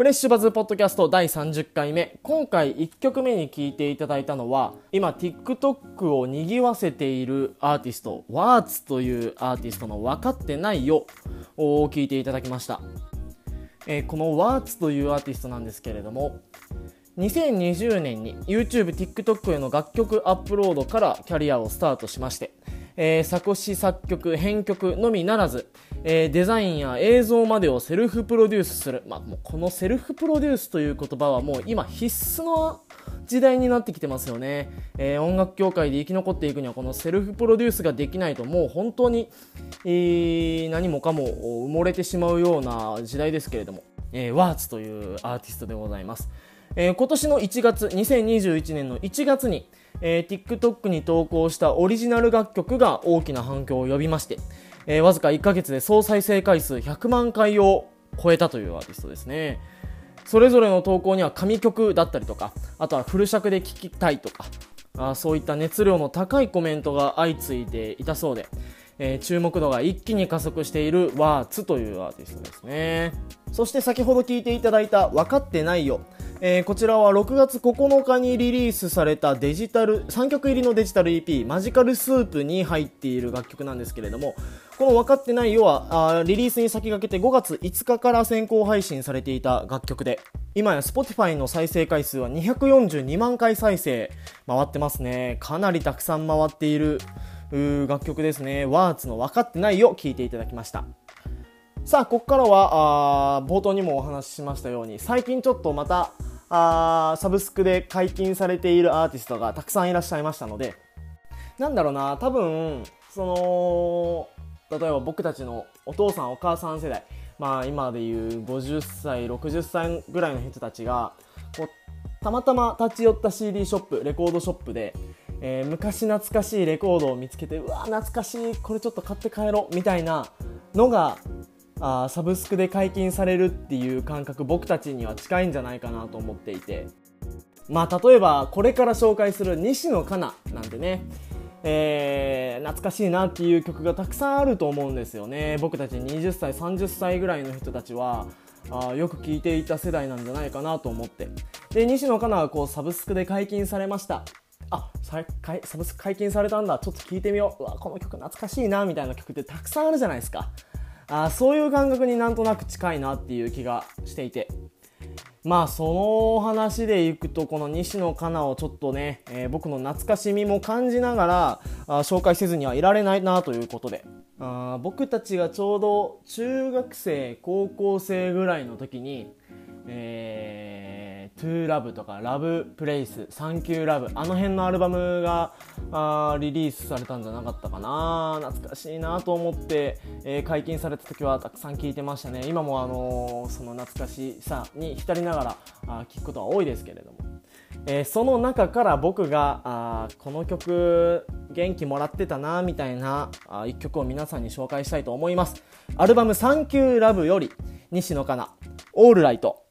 フレッシュバズポッドキャスト第30回目。今回1曲目に聴いていただいたのは、今 TikTok を賑わせているアーティスト、ワーツというアーティストの分かってないよを聴いていただきました。えー、このワーツというアーティストなんですけれども、2020年に YouTube、TikTok への楽曲アップロードからキャリアをスタートしまして、えー、作詞作曲編曲のみならず、えー、デザインや映像までをセルフプロデュースする、まあ、もうこのセルフプロデュースという言葉はもう今必須の時代になってきてますよね、えー、音楽業界で生き残っていくにはこのセルフプロデュースができないともう本当に、えー、何もかも埋もれてしまうような時代ですけれども、えー、ワーツというアーティストでございます、えー、今年の1月2021年の1月に、えー、TikTok に投稿したオリジナル楽曲が大きな反響を呼びまして、えー、わずか1ヶ月で総再生回数100万回を超えたというアーティストですね。それぞれの投稿には神曲だったりとか、あとはフル尺で聴きたいとか、あそういった熱量の高いコメントが相次いでいたそうで、えー、注目度が一気に加速しているワーツというアーティストですね。そして先ほど聞いていただいた分かってないよ。えー、こちらは6月9日にリリースされたデジタル、3曲入りのデジタル EP、マジカルスープに入っている楽曲なんですけれども、この分かってないよは、あリリースに先駆けて5月5日から先行配信されていた楽曲で、今や Spotify の再生回数は242万回再生回ってますね。かなりたくさん回っている楽曲ですね。ワーツの分かってないよ聞いていただきました。さあ、ここからは、あ冒頭にもお話ししましたように、最近ちょっとまた、あサブスクで解禁されているアーティストがたくさんいらっしゃいましたので、なんだろうな、多分、その、例えば僕たちのお父さんお母さん世代、まあ今でいう50歳、60歳ぐらいの人たちが、こうたまたま立ち寄った CD ショップ、レコードショップで、えー、昔懐かしいレコードを見つけて、うわ、懐かしい、これちょっと買って帰ろう、みたいなのがあサブスクで解禁されるっていう感覚僕たちには近いんじゃないかなと思っていて。まあ例えばこれから紹介する西野カナなんてね。えー、懐かしいなっていう曲がたくさんあると思うんですよね。僕たち20歳30歳ぐらいの人たちはあよく聴いていた世代なんじゃないかなと思って。で西野カナはこうサブスクで解禁されました。あサブスク解禁されたんだ。ちょっと聴いてみよう。うわこの曲懐かしいなみたいな曲ってたくさんあるじゃないですか。あそういう感覚になんとなく近いなっていう気がしていて。まあその話でいくとこの西野カナをちょっとね、えー、僕の懐かしみも感じながらあ紹介せずにはいられないなということで。あ僕たちがちょうど中学生高校生ぐらいの時に、えートゥーラブとかラブプレイスサンキューラブ。あの辺のアルバムがあリリースされたんじゃなかったかな。懐かしいなと思って、えー、解禁された時はたくさん聴いてましたね。今も、あのー、その懐かしさに浸りながらあ聴くことは多いですけれども、えー、その中から僕があこの曲元気もらってたなみたいなあ1曲を皆さんに紹介したいと思います。アルバム「サンキューラブより西野カナ「オールライト」